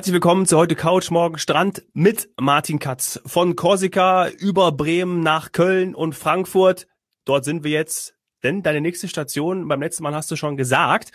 Herzlich willkommen zu heute Couch, morgen Strand mit Martin Katz. Von Korsika über Bremen nach Köln und Frankfurt. Dort sind wir jetzt, denn deine nächste Station, beim letzten Mal hast du schon gesagt,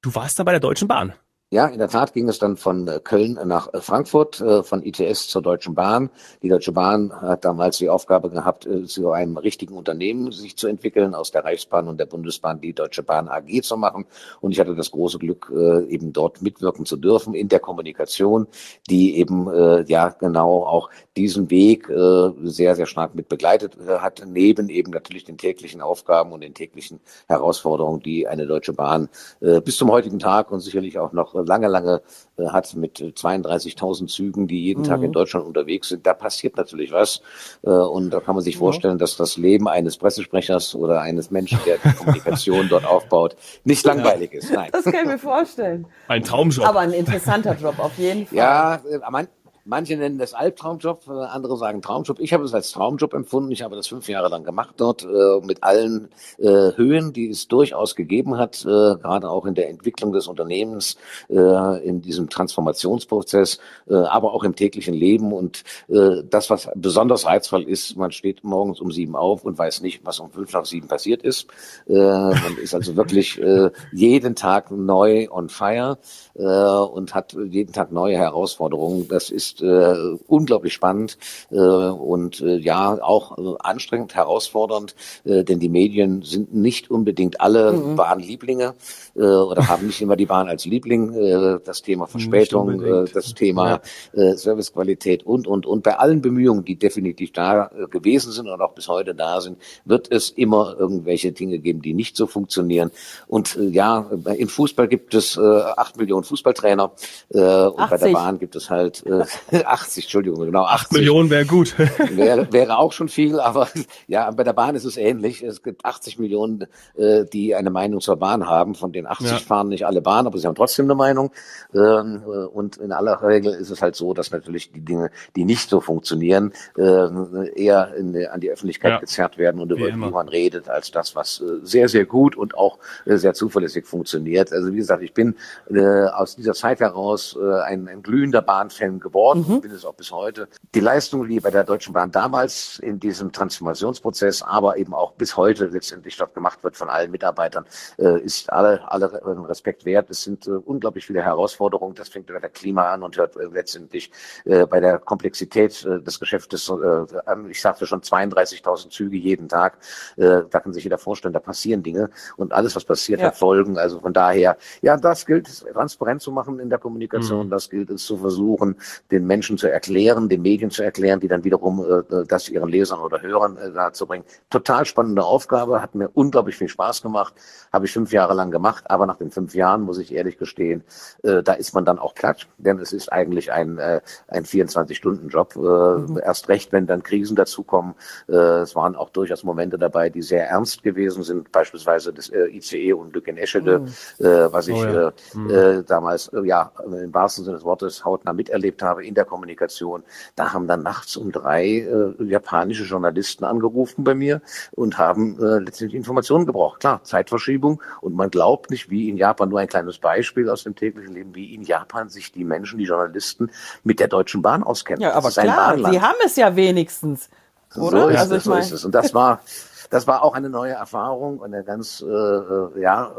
du warst da bei der Deutschen Bahn. Ja, in der Tat ging es dann von äh, Köln nach äh, Frankfurt, äh, von ITS zur Deutschen Bahn. Die Deutsche Bahn hat damals die Aufgabe gehabt, zu einem richtigen Unternehmen sich zu entwickeln, aus der Reichsbahn und der Bundesbahn die Deutsche Bahn AG zu machen. Und ich hatte das große Glück, eben dort mitwirken zu dürfen in der Kommunikation, die eben ja genau auch diesen Weg sehr, sehr stark mit begleitet hat, neben eben natürlich den täglichen Aufgaben und den täglichen Herausforderungen, die eine Deutsche Bahn bis zum heutigen Tag und sicherlich auch noch lange, lange äh, hat mit 32.000 Zügen, die jeden mhm. Tag in mhm. Deutschland unterwegs sind. Da passiert natürlich was. Äh, und da kann man sich vorstellen, dass das Leben eines Pressesprechers oder eines Menschen, der die Kommunikation dort aufbaut, nicht langweilig ist. Nein. Das kann ich mir vorstellen. Ein Traumjob. Aber ein interessanter Job auf jeden Fall. Ja, äh, man, Manche nennen das Albtraumjob, äh, andere sagen Traumjob. Ich habe es als Traumjob empfunden. Ich habe das fünf Jahre lang gemacht dort äh, mit allen äh, Höhen, die es durchaus gegeben hat, äh, gerade auch in der Entwicklung des Unternehmens, äh, in diesem Transformationsprozess, äh, aber auch im täglichen Leben. Und das, was besonders reizvoll ist, man steht morgens um sieben auf und weiß nicht, was um fünf nach sieben passiert ist. man ist also wirklich jeden Tag neu on fire und hat jeden Tag neue Herausforderungen. Das ist ist äh, unglaublich spannend äh, und äh, ja auch äh, anstrengend, herausfordernd, äh, denn die Medien sind nicht unbedingt alle mhm. Bahnlieblinge äh, oder haben nicht immer die Bahn als Liebling. Äh, das Thema Verspätung, äh, das Thema äh, Servicequalität und und und bei allen Bemühungen, die definitiv da äh, gewesen sind und auch bis heute da sind, wird es immer irgendwelche Dinge geben, die nicht so funktionieren. Und äh, ja, im Fußball gibt es äh, acht Millionen Fußballtrainer äh, und 80. bei der Bahn gibt es halt äh, 80, Entschuldigung, genau. 80 8 Millionen wäre gut. wäre, wäre auch schon viel, aber ja, bei der Bahn ist es ähnlich. Es gibt 80 Millionen, äh, die eine Meinung zur Bahn haben. Von den 80 ja. fahren nicht alle Bahn, aber sie haben trotzdem eine Meinung. Ähm, äh, und in aller Regel ist es halt so, dass natürlich die Dinge, die nicht so funktionieren, äh, eher in, an die Öffentlichkeit ja. gezerrt werden und über die man redet, als das, was äh, sehr, sehr gut und auch äh, sehr zuverlässig funktioniert. Also wie gesagt, ich bin äh, aus dieser Zeit heraus äh, ein, ein glühender Bahnfan geworden geworden mhm. bin es auch bis heute. Die Leistung, die bei der Deutschen Bahn damals in diesem Transformationsprozess, aber eben auch bis heute letztendlich dort gemacht wird von allen Mitarbeitern, äh, ist alle, alle Respekt wert. Es sind äh, unglaublich viele Herausforderungen. Das fängt bei der Klima an und hört äh, letztendlich äh, bei der Komplexität äh, des Geschäftes äh, an. Ich sagte schon 32.000 Züge jeden Tag. Äh, da kann sich jeder vorstellen, da passieren Dinge und alles, was passiert, ja. hat Folgen. Also von daher, ja, das gilt transparent zu machen in der Kommunikation. Mhm. Das gilt es zu versuchen, den Menschen zu erklären, den Medien zu erklären, die dann wiederum äh, das ihren Lesern oder Hörern äh, dazu bringen. Total spannende Aufgabe, hat mir unglaublich viel Spaß gemacht, habe ich fünf Jahre lang gemacht, aber nach den fünf Jahren muss ich ehrlich gestehen, äh, da ist man dann auch platt, denn es ist eigentlich ein, äh, ein 24-Stunden-Job. Äh, mhm. Erst recht, wenn dann Krisen dazukommen. Äh, es waren auch durchaus Momente dabei, die sehr ernst gewesen sind, beispielsweise das äh, ICE-Unglück in Eschede, mhm. äh, was ich oh ja. äh, mhm. äh, damals, äh, ja, im wahrsten Sinne des Wortes hautnah miterlebt habe in der Kommunikation. Da haben dann nachts um drei äh, japanische Journalisten angerufen bei mir und haben äh, letztendlich Informationen gebraucht. Klar, Zeitverschiebung und man glaubt nicht, wie in Japan, nur ein kleines Beispiel aus dem täglichen Leben, wie in Japan sich die Menschen, die Journalisten mit der Deutschen Bahn auskennen. Ja, aber klar, sie haben es ja wenigstens. Oder? So ist, also es, so ist es. Und das war, das war auch eine neue Erfahrung und eine ganz, äh, äh ja,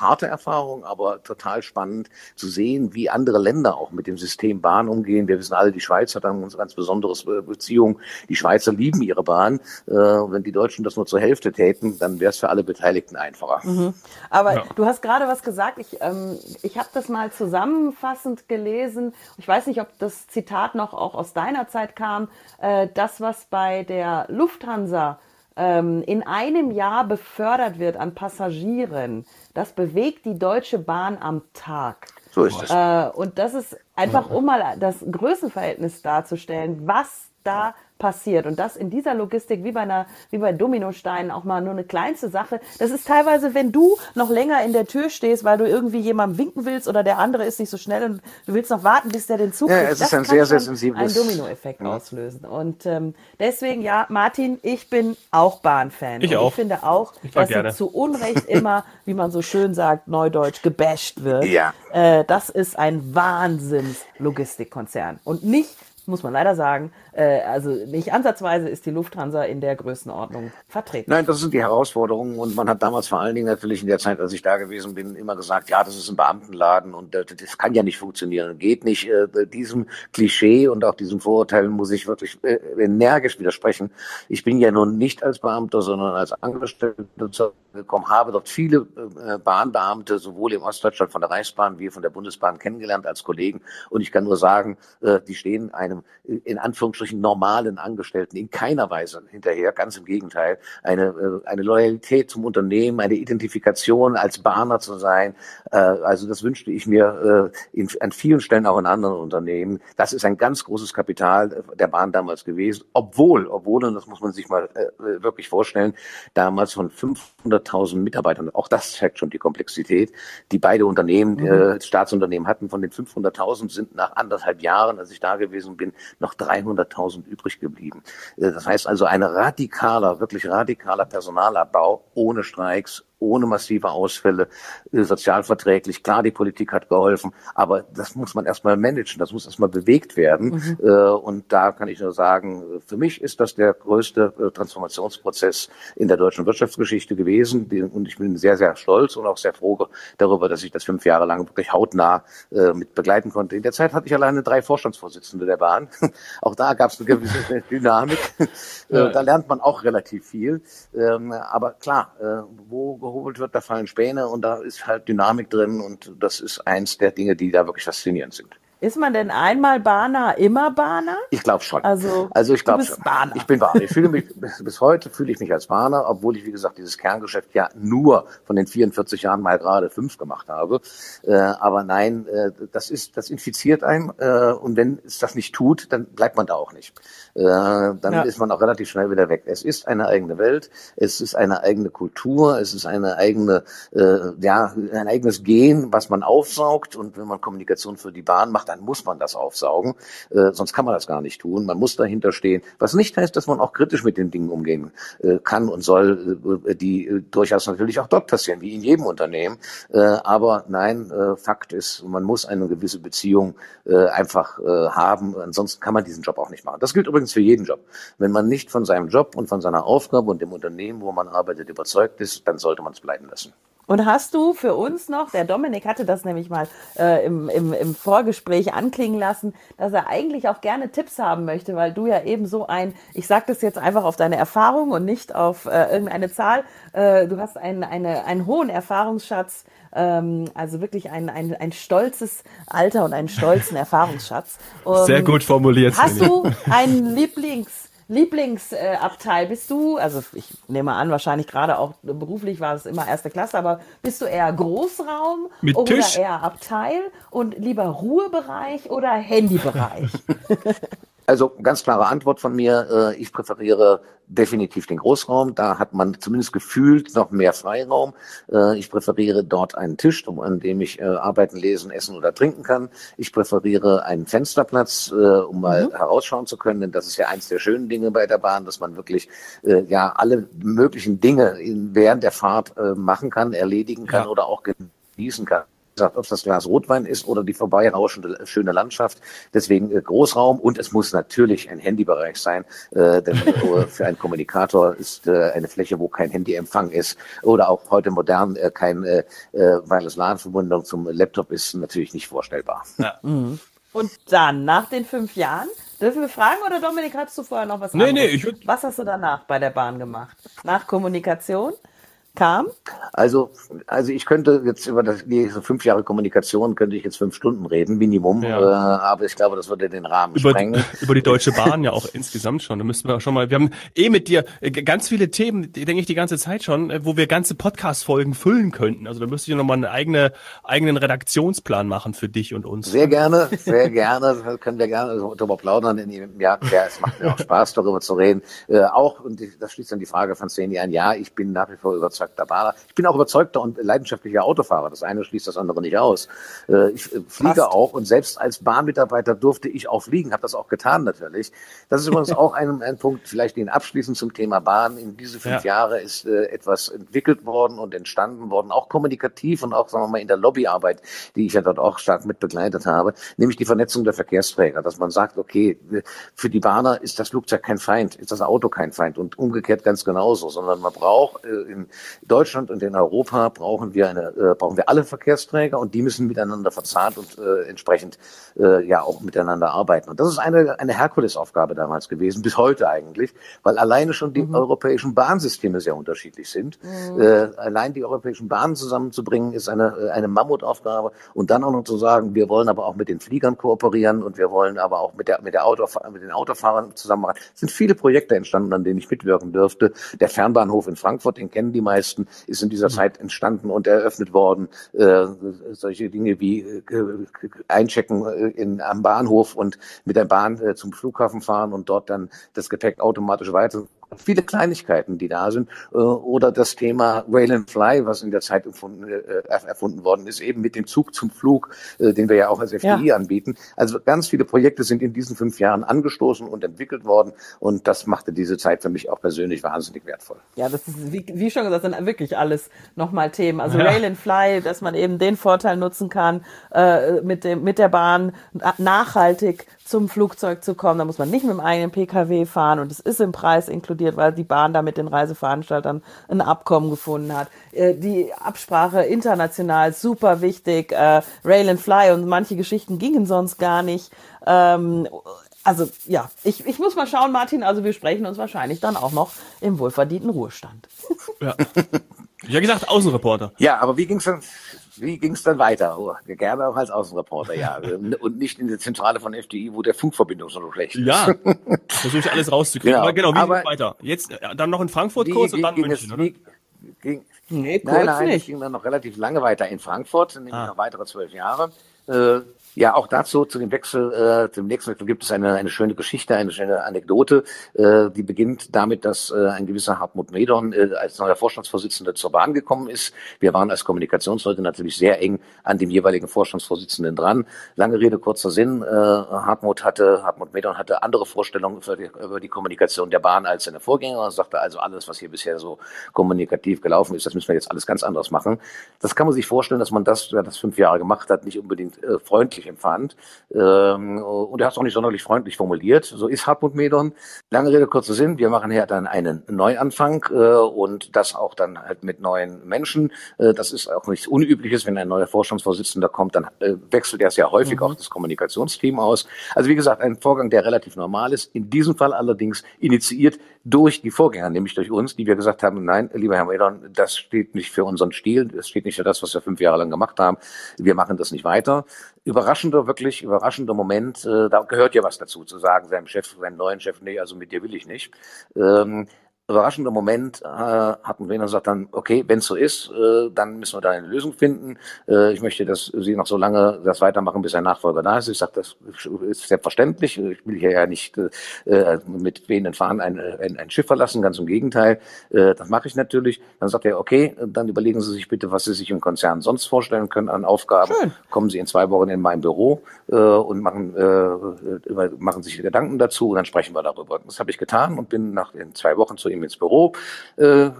harte Erfahrung, aber total spannend zu sehen, wie andere Länder auch mit dem System Bahn umgehen. Wir wissen alle, die Schweiz hat eine ganz, ganz besondere äh, Beziehung. Die Schweizer lieben ihre Bahn. Äh, wenn die Deutschen das nur zur Hälfte täten, dann wäre es für alle Beteiligten einfacher. Mhm. Aber ja. du hast gerade was gesagt. Ich, ähm, ich habe das mal zusammenfassend gelesen. Ich weiß nicht, ob das Zitat noch auch aus deiner Zeit kam. Äh, das, was bei der Lufthansa ähm, in einem Jahr befördert wird an Passagieren, das bewegt die Deutsche Bahn am Tag. So ist es. Äh, und das ist einfach, um mal das Größenverhältnis darzustellen, was da passiert. Und das in dieser Logistik, wie bei einer, wie bei Dominosteinen, auch mal nur eine kleinste Sache. Das ist teilweise, wenn du noch länger in der Tür stehst, weil du irgendwie jemandem winken willst oder der andere ist nicht so schnell und du willst noch warten, bis der den Zug ja, es ist ein sehr, sehr sensibles. Ein Dominoeffekt ja. auslösen. Und ähm, deswegen, ja, Martin, ich bin auch Bahnfan. Ich und auch. Ich finde auch, ich dass gerne. sie zu Unrecht immer, wie man so schön sagt, neudeutsch gebasht wird. Ja. Äh, das ist ein Wahnsinns-Logistikkonzern. Und nicht muss man leider sagen. Äh, also nicht ansatzweise ist die Lufthansa in der Größenordnung vertreten. Nein, das sind die Herausforderungen und man hat damals vor allen Dingen natürlich in der Zeit, als ich da gewesen bin, immer gesagt, ja, das ist ein Beamtenladen und äh, das kann ja nicht funktionieren, geht nicht. Äh, diesem Klischee und auch diesem Vorurteil muss ich wirklich äh, energisch widersprechen. Ich bin ja nun nicht als Beamter, sondern als Angestellter gekommen, habe dort viele äh, Bahnbeamte sowohl im Ostdeutschland von der Reichsbahn wie von der Bundesbahn kennengelernt als Kollegen und ich kann nur sagen, äh, die stehen einem einem in Anführungsstrichen normalen Angestellten in keiner Weise hinterher. Ganz im Gegenteil. Eine, äh, eine Loyalität zum Unternehmen, eine Identifikation als Bahner zu sein. Äh, also das wünschte ich mir äh, in, an vielen Stellen auch in anderen Unternehmen. Das ist ein ganz großes Kapital der Bahn damals gewesen. Obwohl, obwohl, und das muss man sich mal wirklich vorstellen, damals von 500.000 Mitarbeitern, auch das zeigt schon die Komplexität, die beide Unternehmen, mhm. Staatsunternehmen hatten. Von den 500.000 sind nach anderthalb Jahren, als ich da gewesen bin, bin, noch 300.000 übrig geblieben. Äh, das heißt also ein radikaler, wirklich radikaler Personalabbau ohne Streiks, ohne massive Ausfälle, äh, sozialverträglich. Klar, die Politik hat geholfen, aber das muss man erstmal managen, das muss erstmal bewegt werden. Mhm. Äh, und da kann ich nur sagen, für mich ist das der größte äh, Transformationsprozess in der deutschen Wirtschaftsgeschichte gewesen. Und ich bin sehr, sehr stolz und auch sehr froh darüber, dass ich das fünf Jahre lang wirklich hautnah mit begleiten konnte. In der Zeit hatte ich alleine drei Vorstandsvorsitzende der Bahn. Auch da gab es eine gewisse Dynamik. Da lernt man auch relativ viel. Ähm, aber klar, wo geholt wird, da fallen Späne und da ist halt Dynamik drin und das ist eins der Dinge, die da wirklich faszinierend sind. Ist man denn einmal Bahner, immer Bahner? Ich glaube schon. Also, also ich glaube schon. Bahner. Ich bin Bahner. Ich fühle mich, bis heute fühle ich mich als Bahner, obwohl ich, wie gesagt, dieses Kerngeschäft ja nur von den 44 Jahren mal gerade fünf gemacht habe. Äh, aber nein, äh, das ist, das infiziert einen. Äh, und wenn es das nicht tut, dann bleibt man da auch nicht. Äh, dann ja. ist man auch relativ schnell wieder weg. Es ist eine eigene Welt. Es ist eine eigene Kultur. Es ist eine eigene, äh, ja, ein eigenes Gen, was man aufsaugt. Und wenn man Kommunikation für die Bahn macht, dann muss man das aufsaugen, äh, sonst kann man das gar nicht tun. Man muss dahinter stehen, was nicht heißt, dass man auch kritisch mit den Dingen umgehen äh, kann und soll, äh, die äh, durchaus natürlich auch dort passieren, wie in jedem Unternehmen. Aber nein, Fakt ist, man muss eine gewisse Beziehung einfach haben, ansonsten kann man diesen Job auch nicht machen. Das gilt übrigens für jeden Job. Wenn man nicht von seinem Job und von seiner Aufgabe und dem Unternehmen, wo man arbeitet, überzeugt ist, dann sollte man es bleiben lassen. Und hast du für uns noch, der Dominik hatte das nämlich mal äh, im, im, im Vorgespräch anklingen lassen, dass er eigentlich auch gerne Tipps haben möchte, weil du ja eben so ein, ich sage das jetzt einfach auf deine Erfahrung und nicht auf äh, irgendeine Zahl, äh, du hast einen, eine, einen hohen Erfahrungsschatz, ähm, also wirklich ein, ein, ein stolzes Alter und einen stolzen Erfahrungsschatz. Um, Sehr gut formuliert. Hast du einen Lieblings- Lieblingsabteil bist du, also ich nehme an, wahrscheinlich gerade auch beruflich war es immer erste Klasse, aber bist du eher Großraum Mit oder Tisch? eher Abteil und lieber Ruhebereich oder Handybereich? Also ganz klare Antwort von mir. Äh, ich präferiere definitiv den Großraum. Da hat man zumindest gefühlt noch mehr Freiraum. Äh, ich präferiere dort einen Tisch, an dem ich äh, arbeiten, lesen, essen oder trinken kann. Ich präferiere einen Fensterplatz, um mal mhm. herausschauen zu können. Denn das ist ja eins der schönen Dinge bei der Bahn, dass man wirklich ja alle möglichen Dinge während der Fahrt machen kann, erledigen kann ja. oder auch genießen kann gesagt, ob das Glas Rotwein ist oder die vorbeirauschende schöne Landschaft. Deswegen äh, Großraum und es muss natürlich ein Handybereich sein, äh, denn äh, für einen Kommunikator ist äh, eine Fläche, wo kein Handyempfang ist oder auch heute modern äh, kein äh, äh Wireless LAN-Verbindung zum Laptop ist natürlich nicht vorstellbar. Ja. Mhm. Und dann, nach den fünf Jahren, dürfen wir fragen oder Dominik, hast du vorher noch was nee, anderes? Nee, ich Was hast du danach bei der Bahn gemacht? Nach Kommunikation? Kam? Also, also ich könnte jetzt über das, die fünf Jahre Kommunikation könnte ich jetzt fünf Stunden reden, Minimum. Ja. Äh, aber ich glaube, das würde den Rahmen über, sprengen. Über die Deutsche Bahn ja auch insgesamt schon. Da müssten wir auch schon mal, wir haben eh mit dir äh, ganz viele Themen, denke ich, die ganze Zeit schon, äh, wo wir ganze Podcast-Folgen füllen könnten. Also da müsste ich nochmal einen eigene, eigenen Redaktionsplan machen für dich und uns. Sehr gerne, sehr gerne. Das können wir gerne darüber plaudern. Ja, ja, es macht mir auch Spaß, darüber zu reden. Äh, auch, und das schließt dann die Frage von Szene ein, ja, ich bin nach wie vor überzeugter Bahner. Ich bin auch überzeugter und leidenschaftlicher Autofahrer. Das eine schließt das andere nicht aus. Äh, ich äh, fliege Fast. auch und selbst als Bahnmitarbeiter durfte ich auch fliegen, habe das auch getan natürlich. Das ist übrigens auch ein, ein Punkt, vielleicht den abschließend zum Thema Bahn. In diese fünf ja. Jahre ist äh, etwas entwickelt worden und entstanden worden, auch kommunikativ und auch, sagen wir mal, in der Lobbyarbeit, die ich ja dort auch stark mit begleitet habe, nämlich die Vernetzung der Verkehrsträger, dass man sagt, okay, für die Bahner ist das Flugzeug kein Feind, ist das Auto kein Feind und umgekehrt ganz genauso, sondern man braucht äh, in Deutschland und in Europa brauchen wir eine, äh, brauchen wir alle Verkehrsträger und die müssen miteinander verzahnt und äh, entsprechend äh, ja auch miteinander arbeiten. Und das ist eine, eine Herkulesaufgabe damals gewesen, bis heute eigentlich, weil alleine schon die mhm. europäischen Bahnsysteme sehr unterschiedlich sind. Mhm. Äh, allein die europäischen Bahnen zusammenzubringen, ist eine, eine Mammutaufgabe. Und dann auch noch zu sagen, wir wollen aber auch mit den Fliegern kooperieren und wir wollen aber auch mit, der, mit, der Autof mit den Autofahrern zusammen machen. Es sind viele Projekte entstanden, an denen ich mitwirken dürfte. Der Fernbahnhof in Frankfurt, den kennen die meisten, ist in dieser mhm. Zeit entstanden und eröffnet worden. Äh, solche Dinge wie äh, Einchecken äh, in, am Bahnhof und mit der Bahn äh, zum Flughafen fahren und dort dann das Gepäck automatisch weiter viele Kleinigkeiten, die da sind. Äh, oder das Thema Rail and Fly, was in der Zeit erfunden, äh, erfunden worden ist, eben mit dem Zug zum Flug, äh, den wir ja auch als FDI ja. anbieten. Also ganz viele Projekte sind in diesen fünf Jahren angestoßen und entwickelt worden. Und das machte diese Zeit für mich auch persönlich wahnsinnig wertvoll. Ja, das ist, wie, wie schon gesagt, sind wirklich alles nochmal Themen. Also ja. Rail and Fly, dass man eben den Vorteil nutzen kann, äh, mit, dem, mit der Bahn nachhaltig zum Flugzeug zu kommen. Da muss man nicht mit dem eigenen Pkw fahren und es ist im Preis inkludiert, weil die Bahn da mit den Reiseveranstaltern ein Abkommen gefunden hat. Äh, die Absprache international super wichtig. Äh, Rail and Fly und manche Geschichten gingen sonst gar nicht. Ähm, also ja, ich, ich muss mal schauen, Martin. Also wir sprechen uns wahrscheinlich dann auch noch im wohlverdienten Ruhestand. Ja. Ja gesagt, Außenreporter. Ja, aber wie ging's dann? Wie ging es dann weiter? Oh, gerne auch als Außenreporter, ja. Und nicht in der Zentrale von FDI, wo der Funkverbindung so schlecht ist. Ja, versuche ich alles rauszukriegen. Genau. Aber genau, wie Aber ging weiter? Jetzt äh, dann noch in Frankfurt kurz und dann München, es, oder? Wie, ging, nee, kurz nein, nein, nicht. es ging dann noch relativ lange weiter in Frankfurt, nämlich ah. noch weitere zwölf Jahre. Äh, ja, auch dazu, zu dem Wechsel, äh, zum nächsten Wechsel gibt es eine, eine schöne Geschichte, eine schöne Anekdote, äh, die beginnt damit, dass äh, ein gewisser Hartmut Medon äh, als neuer Vorstandsvorsitzender zur Bahn gekommen ist. Wir waren als Kommunikationsleute natürlich sehr eng an dem jeweiligen Vorstandsvorsitzenden dran. Lange Rede, kurzer Sinn. Äh, Hartmut hatte, Hartmut Medon hatte andere Vorstellungen für die, über die Kommunikation der Bahn als seine Vorgänger. Er sagte also, alles, was hier bisher so kommunikativ gelaufen ist, das müssen wir jetzt alles ganz anders machen. Das kann man sich vorstellen, dass man das, wer das fünf Jahre gemacht hat, nicht unbedingt äh, freundlich freundlich empfand. Ähm, und er hat es auch nicht sonderlich freundlich formuliert. So ist Hartmut Medon. Lange Rede, kurzer Sinn. Wir machen hier dann einen Neuanfang äh, und das auch dann halt mit neuen Menschen. Äh, das ist auch nichts Unübliches. Wenn ein neuer Vorstandsvorsitzender kommt, dann äh, wechselt er sehr häufig mhm. auch das Kommunikationsteam aus. Also wie gesagt, ein Vorgang, der relativ normal ist. In diesem Fall allerdings initiiert durch die Vorgänger, nämlich durch uns, die wir gesagt haben, nein, lieber Herr Medon, das steht nicht für unseren Stil, das steht nicht für das, was wir fünf Jahre lang gemacht haben. Wir machen das nicht weiter. Überraschender, wirklich überraschender Moment, äh, da gehört ja was dazu, zu sagen, seinem Chef, seinem neuen Chef, nee, also mit dir will ich nicht. Ähm, überraschender Moment äh, hatten wir dann gesagt dann, okay, wenn es so ist, äh, dann müssen wir da eine Lösung finden. Äh, ich möchte, dass Sie noch so lange das weitermachen, bis ein Nachfolger da ist. Ich sage, das ist selbstverständlich. Ich will hier ja nicht äh, mit wehenden Fahnen ein, ein, ein Schiff verlassen, ganz im Gegenteil. Äh, das mache ich natürlich. Dann sagt er, okay, dann überlegen Sie sich bitte, was Sie sich im Konzern sonst vorstellen können an Aufgaben. Schön. Kommen Sie in zwei Wochen in mein Büro äh, und machen, äh, über, machen sich Gedanken dazu und dann sprechen wir darüber. Das habe ich getan und bin nach in zwei Wochen zu ihm ins Büro äh,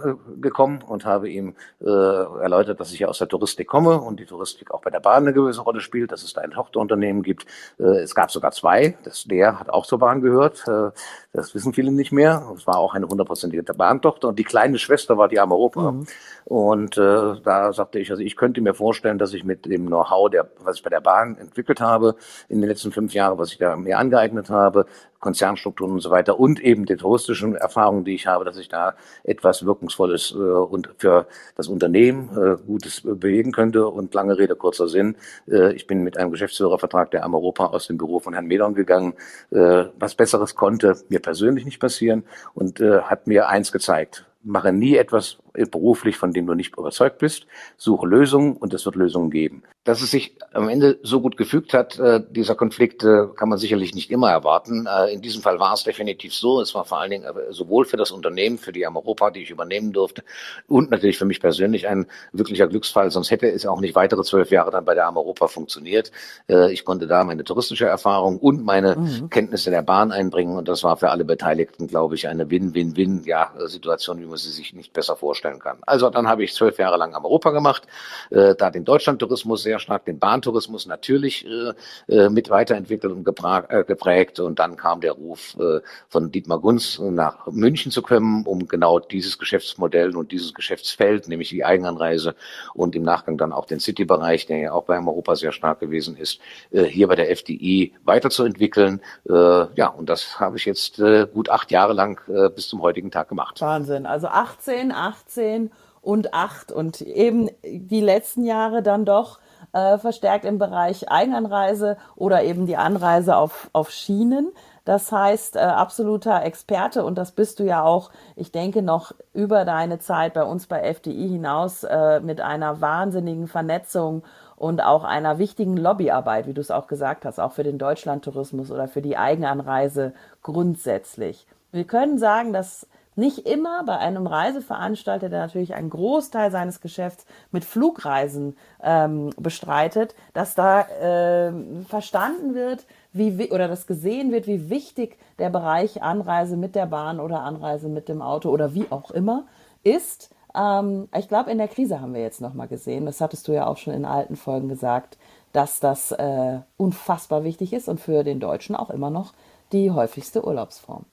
gekommen und habe ihm äh, erläutert, dass ich ja aus der Touristik komme und die Touristik auch bei der Bahn eine gewisse Rolle spielt, dass es da ein Tochterunternehmen gibt. Äh, es gab sogar zwei. Das, der hat auch zur Bahn gehört. Äh, das wissen viele nicht mehr. Es war auch eine hundertprozentige Bahntochter und die kleine Schwester war die Ameropa. Mhm. Und äh, da sagte ich, also ich könnte mir vorstellen, dass ich mit dem Know-how, der, was ich bei der Bahn entwickelt habe, in den letzten fünf Jahren, was ich da mir angeeignet habe, Konzernstrukturen und so weiter und eben die touristischen Erfahrungen, die ich habe, dass ich da etwas Wirkungsvolles äh, und für das Unternehmen äh, Gutes bewegen könnte. Und lange Rede, kurzer Sinn. Äh, ich bin mit einem Geschäftsführervertrag der Europa aus dem Büro von Herrn Medon gegangen. Äh, was Besseres konnte mir persönlich nicht passieren und äh, hat mir eins gezeigt mache nie etwas beruflich, von dem du nicht überzeugt bist. Suche Lösungen und es wird Lösungen geben. Dass es sich am Ende so gut gefügt hat, äh, dieser Konflikt, äh, kann man sicherlich nicht immer erwarten. Äh, in diesem Fall war es definitiv so. Es war vor allen Dingen sowohl für das Unternehmen, für die Ameuropa, die ich übernehmen durfte, und natürlich für mich persönlich ein wirklicher Glücksfall. Sonst hätte es auch nicht weitere zwölf Jahre dann bei der Ameuropa funktioniert. Ich konnte da meine touristische Erfahrung und meine mhm. Kenntnisse der Bahn einbringen. Und das war für alle Beteiligten, glaube ich, eine Win-Win-Win-Situation, wie man sie sich nicht besser vorstellen kann. Also dann habe ich zwölf Jahre lang Ameuropa gemacht, da den Deutschlandtourismus sehr stark den Bahntourismus natürlich äh, äh, mit weiterentwickelt und äh, geprägt. Und dann kam der Ruf äh, von Dietmar Gunz nach München zu kommen, um genau dieses Geschäftsmodell und dieses Geschäftsfeld, nämlich die Eigenanreise und im Nachgang dann auch den City-Bereich, der ja auch bei Europa sehr stark gewesen ist, äh, hier bei der FDI weiterzuentwickeln. Äh, ja, und das habe ich jetzt äh, gut acht Jahre lang äh, bis zum heutigen Tag gemacht. Wahnsinn. Also 18, 18 und 8 und eben die letzten Jahre dann doch äh, verstärkt im Bereich Eigenanreise oder eben die Anreise auf, auf Schienen. Das heißt, äh, absoluter Experte und das bist du ja auch, ich denke, noch über deine Zeit bei uns bei FDI hinaus äh, mit einer wahnsinnigen Vernetzung und auch einer wichtigen Lobbyarbeit, wie du es auch gesagt hast, auch für den Deutschlandtourismus oder für die Eigenanreise grundsätzlich. Wir können sagen, dass nicht immer bei einem Reiseveranstalter, der natürlich einen Großteil seines Geschäfts mit Flugreisen ähm, bestreitet, dass da äh, verstanden wird, wie oder das gesehen wird, wie wichtig der Bereich Anreise mit der Bahn oder Anreise mit dem Auto oder wie auch immer ist. Ähm, ich glaube, in der Krise haben wir jetzt nochmal gesehen, das hattest du ja auch schon in alten Folgen gesagt, dass das äh, unfassbar wichtig ist und für den Deutschen auch immer noch die häufigste Urlaubsform.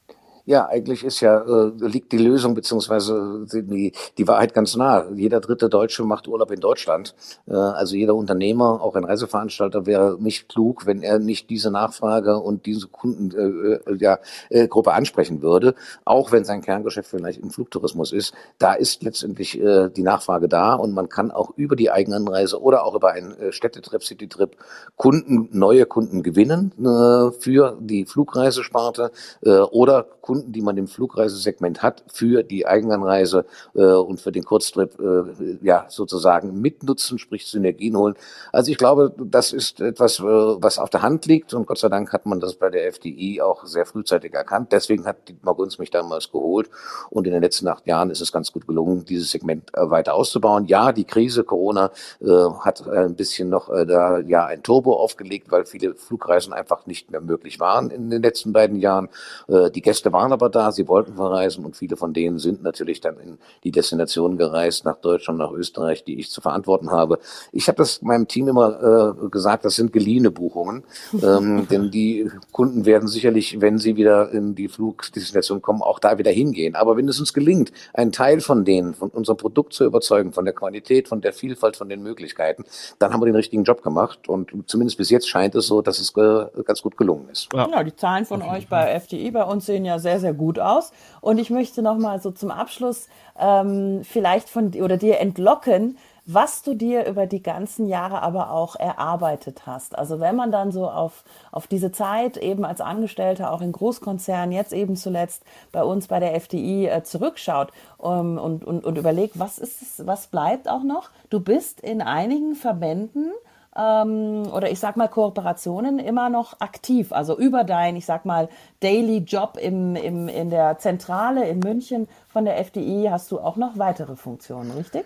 Ja, eigentlich ist ja, äh, liegt die Lösung beziehungsweise die, die Wahrheit ganz nah. Jeder dritte Deutsche macht Urlaub in Deutschland. Äh, also jeder Unternehmer, auch ein Reiseveranstalter, wäre nicht klug, wenn er nicht diese Nachfrage und diese Kundengruppe äh, ja, äh, Gruppe ansprechen würde. Auch wenn sein Kerngeschäft vielleicht im Flugtourismus ist. Da ist letztendlich äh, die Nachfrage da und man kann auch über die Eigenanreise oder auch über einen äh, Städtetrip, Citytrip Kunden, neue Kunden gewinnen äh, für die Flugreisesparte äh, oder Kunden Kunden, die man im Flugreisesegment hat, für die Eigenanreise äh, und für den Kurztrip äh, ja sozusagen mitnutzen, sprich Synergien holen. Also ich glaube, das ist etwas, äh, was auf der Hand liegt und Gott sei Dank hat man das bei der FDI auch sehr frühzeitig erkannt. Deswegen hat Dietmar Gunz mich damals geholt und in den letzten acht Jahren ist es ganz gut gelungen, dieses Segment äh, weiter auszubauen. Ja, die Krise Corona äh, hat ein bisschen noch äh, da ja ein Turbo aufgelegt, weil viele Flugreisen einfach nicht mehr möglich waren in den letzten beiden Jahren. Die Gäste waren waren aber da, sie wollten verreisen und viele von denen sind natürlich dann in die Destination gereist, nach Deutschland, nach Österreich, die ich zu verantworten habe. Ich habe das meinem Team immer äh, gesagt, das sind geliehene Buchungen, ähm, denn die Kunden werden sicherlich, wenn sie wieder in die Flugdestination kommen, auch da wieder hingehen. Aber wenn es uns gelingt, einen Teil von denen, von unserem Produkt zu überzeugen, von der Qualität, von der Vielfalt, von den Möglichkeiten, dann haben wir den richtigen Job gemacht und zumindest bis jetzt scheint es so, dass es äh, ganz gut gelungen ist. Ja, ja die Zahlen von euch bei FDI bei uns sehen ja sehr sehr, sehr gut aus. Und ich möchte noch mal so zum Abschluss ähm, vielleicht von oder dir entlocken, was du dir über die ganzen Jahre aber auch erarbeitet hast. Also wenn man dann so auf, auf diese Zeit eben als Angestellter auch in Großkonzernen, jetzt eben zuletzt bei uns bei der FDI äh, zurückschaut um, und, und, und überlegt, was ist es, was bleibt auch noch? Du bist in einigen Verbänden ähm, oder ich sag mal Kooperationen immer noch aktiv. Also über dein, ich sag mal, Daily Job im, im, in der Zentrale in München von der FDI hast du auch noch weitere Funktionen, richtig?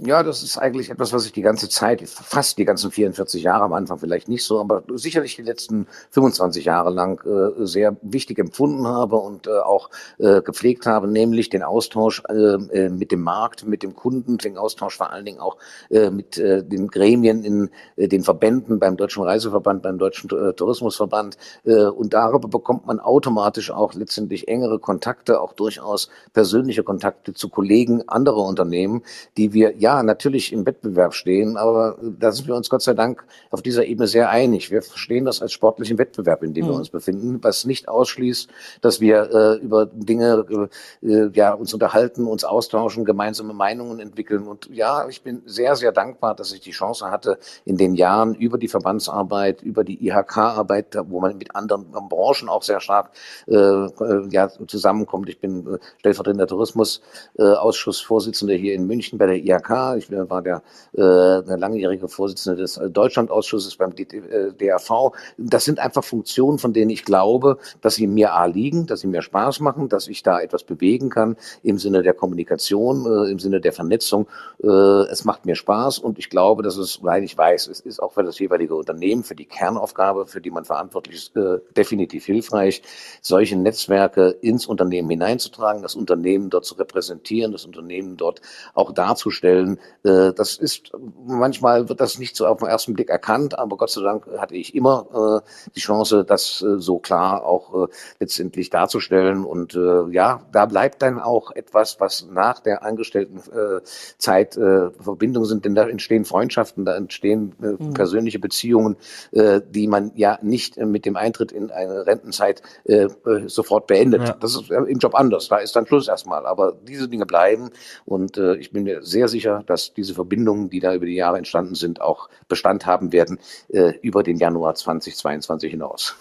Ja, das ist eigentlich etwas, was ich die ganze Zeit, fast die ganzen 44 Jahre am Anfang vielleicht nicht so, aber sicherlich die letzten 25 Jahre lang äh, sehr wichtig empfunden habe und äh, auch äh, gepflegt habe, nämlich den Austausch äh, äh mit dem Markt, mit dem Kunden, den Austausch vor allen Dingen auch äh, mit den Gremien in den Verbänden, beim Deutschen Reiseverband, beim Deutschen Tourismusverband. Und darüber bekommt man automatisch auch letztendlich engere Kontakte, auch durchaus persönliche Kontakte zu Kollegen anderer Unternehmen, die wir ja ja, natürlich im Wettbewerb stehen, aber da sind wir uns Gott sei Dank auf dieser Ebene sehr einig. Wir verstehen das als sportlichen Wettbewerb, in dem mhm. wir uns befinden, was nicht ausschließt, dass wir äh, über Dinge äh, ja, uns unterhalten, uns austauschen, gemeinsame Meinungen entwickeln. Und ja, ich bin sehr, sehr dankbar, dass ich die Chance hatte, in den Jahren über die Verbandsarbeit, über die IHK-Arbeit, wo man mit anderen Branchen auch sehr stark äh, äh ja, zusammenkommt. Ich bin äh, stellvertretender Tourismusausschussvorsitzender hier in München bei der IHK. Ich war der, äh, der langjährige Vorsitzende des Deutschlandausschusses beim DRV. Das sind einfach Funktionen, von denen ich glaube, dass sie mir A liegen, dass sie mir Spaß machen, dass ich da etwas bewegen kann im Sinne der Kommunikation, äh, im Sinne der Vernetzung. Äh, es macht mir Spaß und ich glaube, dass es, weil ich weiß, es ist auch für das jeweilige Unternehmen, für die Kernaufgabe, für die man verantwortlich ist, äh, definitiv hilfreich, solche Netzwerke ins Unternehmen hineinzutragen, das Unternehmen dort zu repräsentieren, das Unternehmen dort auch darzustellen. Äh, das ist, manchmal wird das nicht so auf den ersten Blick erkannt, aber Gott sei Dank hatte ich immer äh, die Chance, das äh, so klar auch letztendlich darzustellen. Und ja, da bleibt dann auch etwas, was nach der Angestelltenzeit Verbindungen sind, denn da entstehen Freundschaften, da entstehen mhm. persönliche Beziehungen, die man ja nicht mit dem Eintritt in eine Rentenzeit sofort beendet. Ja. Das ist im Job anders. Da ist dann Schluss erstmal. Aber diese Dinge bleiben. Und ich bin mir sehr sicher, dass diese Verbindungen, die da über die Jahre entstanden sind, auch Bestand haben werden äh, über den Januar 2022 hinaus.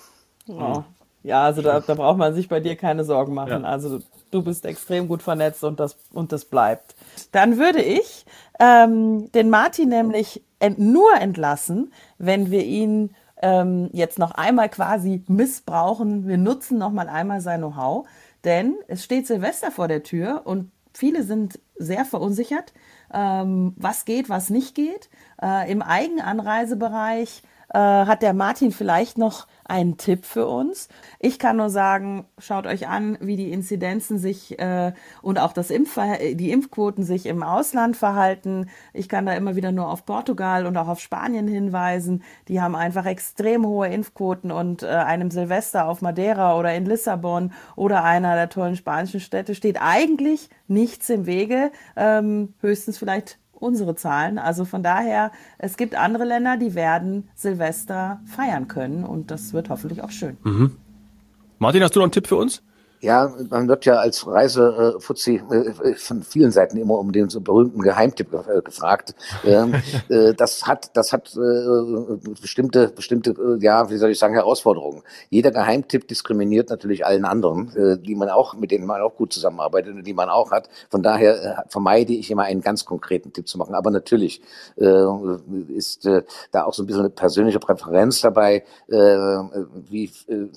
Oh. Ja, also da, da braucht man sich bei dir keine Sorgen machen. Ja. Also du bist extrem gut vernetzt und das, und das bleibt. Dann würde ich ähm, den Martin nämlich ent nur entlassen, wenn wir ihn ähm, jetzt noch einmal quasi missbrauchen. Wir nutzen noch mal einmal sein Know-how, denn es steht Silvester vor der Tür und viele sind sehr verunsichert, was geht, was nicht geht. Äh, Im Eigenanreisebereich äh, hat der Martin vielleicht noch einen Tipp für uns. Ich kann nur sagen, schaut euch an, wie die Inzidenzen sich äh, und auch das Impf die Impfquoten sich im Ausland verhalten. Ich kann da immer wieder nur auf Portugal und auch auf Spanien hinweisen. Die haben einfach extrem hohe Impfquoten und äh, einem Silvester auf Madeira oder in Lissabon oder einer der tollen spanischen Städte steht eigentlich nichts im Wege. Ähm, höchstens vielleicht unsere Zahlen. Also von daher, es gibt andere Länder, die werden Silvester feiern können und das wird hoffentlich auch schön. Mhm. Martin, hast du noch einen Tipp für uns? Ja, man wird ja als Reisefuzzi äh, von vielen Seiten immer um den so berühmten Geheimtipp äh, gefragt. Ähm, äh, das hat, das hat bestimmte, bestimmte, ja, wie soll ich sagen, Herausforderungen. Jeder Geheimtipp diskriminiert natürlich allen anderen, die man auch, mit denen man auch gut zusammenarbeitet und die man auch hat. Von daher vermeide ich immer einen ganz konkreten Tipp zu machen. Aber natürlich ist da auch so ein bisschen eine persönliche Präferenz dabei. Wie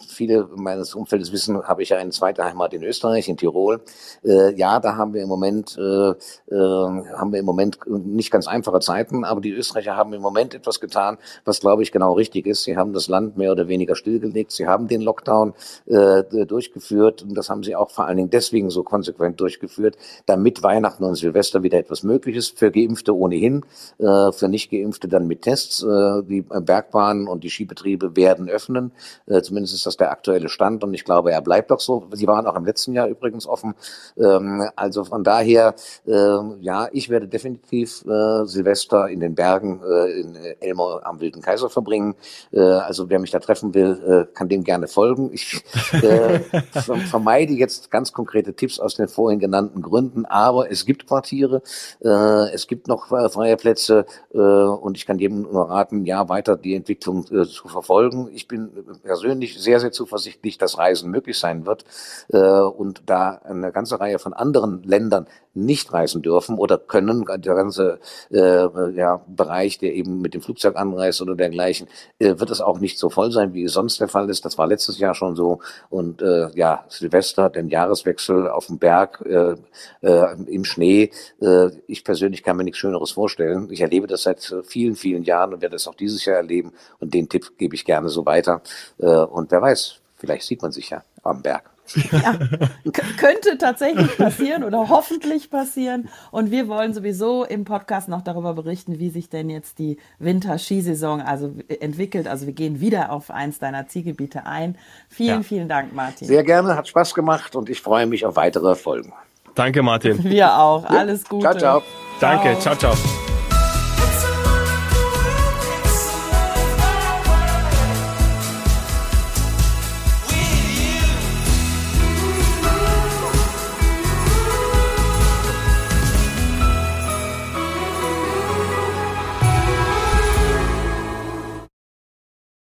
viele meines Umfeldes wissen, habe ich ja einen zweiten zweite Heimat in Österreich, in Tirol. Äh, ja, da haben wir im Moment äh, äh, haben wir im Moment nicht ganz einfache Zeiten, aber die Österreicher haben im Moment etwas getan, was glaube ich genau richtig ist. Sie haben das Land mehr oder weniger stillgelegt. Sie haben den Lockdown äh, durchgeführt und das haben sie auch vor allen Dingen deswegen so konsequent durchgeführt, damit Weihnachten und Silvester wieder etwas möglich ist. Für Geimpfte ohnehin, äh, für Nicht-Geimpfte dann mit Tests. Äh, die Bergbahnen und die Skibetriebe werden öffnen. Äh, zumindest ist das der aktuelle Stand und ich glaube, er bleibt auch so. Sie waren auch im letzten Jahr übrigens offen. Ähm, also von daher, äh, ja, ich werde definitiv äh, Silvester in den Bergen äh, in Elmau am Wilden Kaiser verbringen. Äh, also wer mich da treffen will, äh, kann dem gerne folgen. Ich äh, vermeide jetzt ganz konkrete Tipps aus den vorhin genannten Gründen, aber es gibt Quartiere, äh, es gibt noch freie Plätze äh, und ich kann jedem nur raten, ja, weiter die Entwicklung äh, zu verfolgen. Ich bin persönlich sehr, sehr zuversichtlich, dass Reisen möglich sein wird äh, und da eine ganze Reihe von anderen Ländern nicht reisen dürfen oder können, der ganze äh, ja, Bereich, der eben mit dem Flugzeug anreist oder dergleichen, äh, wird es auch nicht so voll sein, wie es sonst der Fall ist. Das war letztes Jahr schon so. Und äh, ja, Silvester, den Jahreswechsel auf dem Berg, äh, äh, im Schnee. Äh, ich persönlich kann mir nichts Schöneres vorstellen. Ich erlebe das seit vielen, vielen Jahren und werde es auch dieses Jahr erleben. Und den Tipp gebe ich gerne so weiter. Äh, und wer weiß, vielleicht sieht man sich ja am Berg. Ja, könnte tatsächlich passieren oder hoffentlich passieren. Und wir wollen sowieso im Podcast noch darüber berichten, wie sich denn jetzt die Winterskisaison also entwickelt. Also wir gehen wieder auf eins deiner Zielgebiete ein. Vielen, ja. vielen Dank, Martin. Sehr gerne, hat Spaß gemacht und ich freue mich auf weitere Folgen. Danke, Martin. Wir auch. Alles Gute. Ciao, ciao. Danke, ciao, ciao.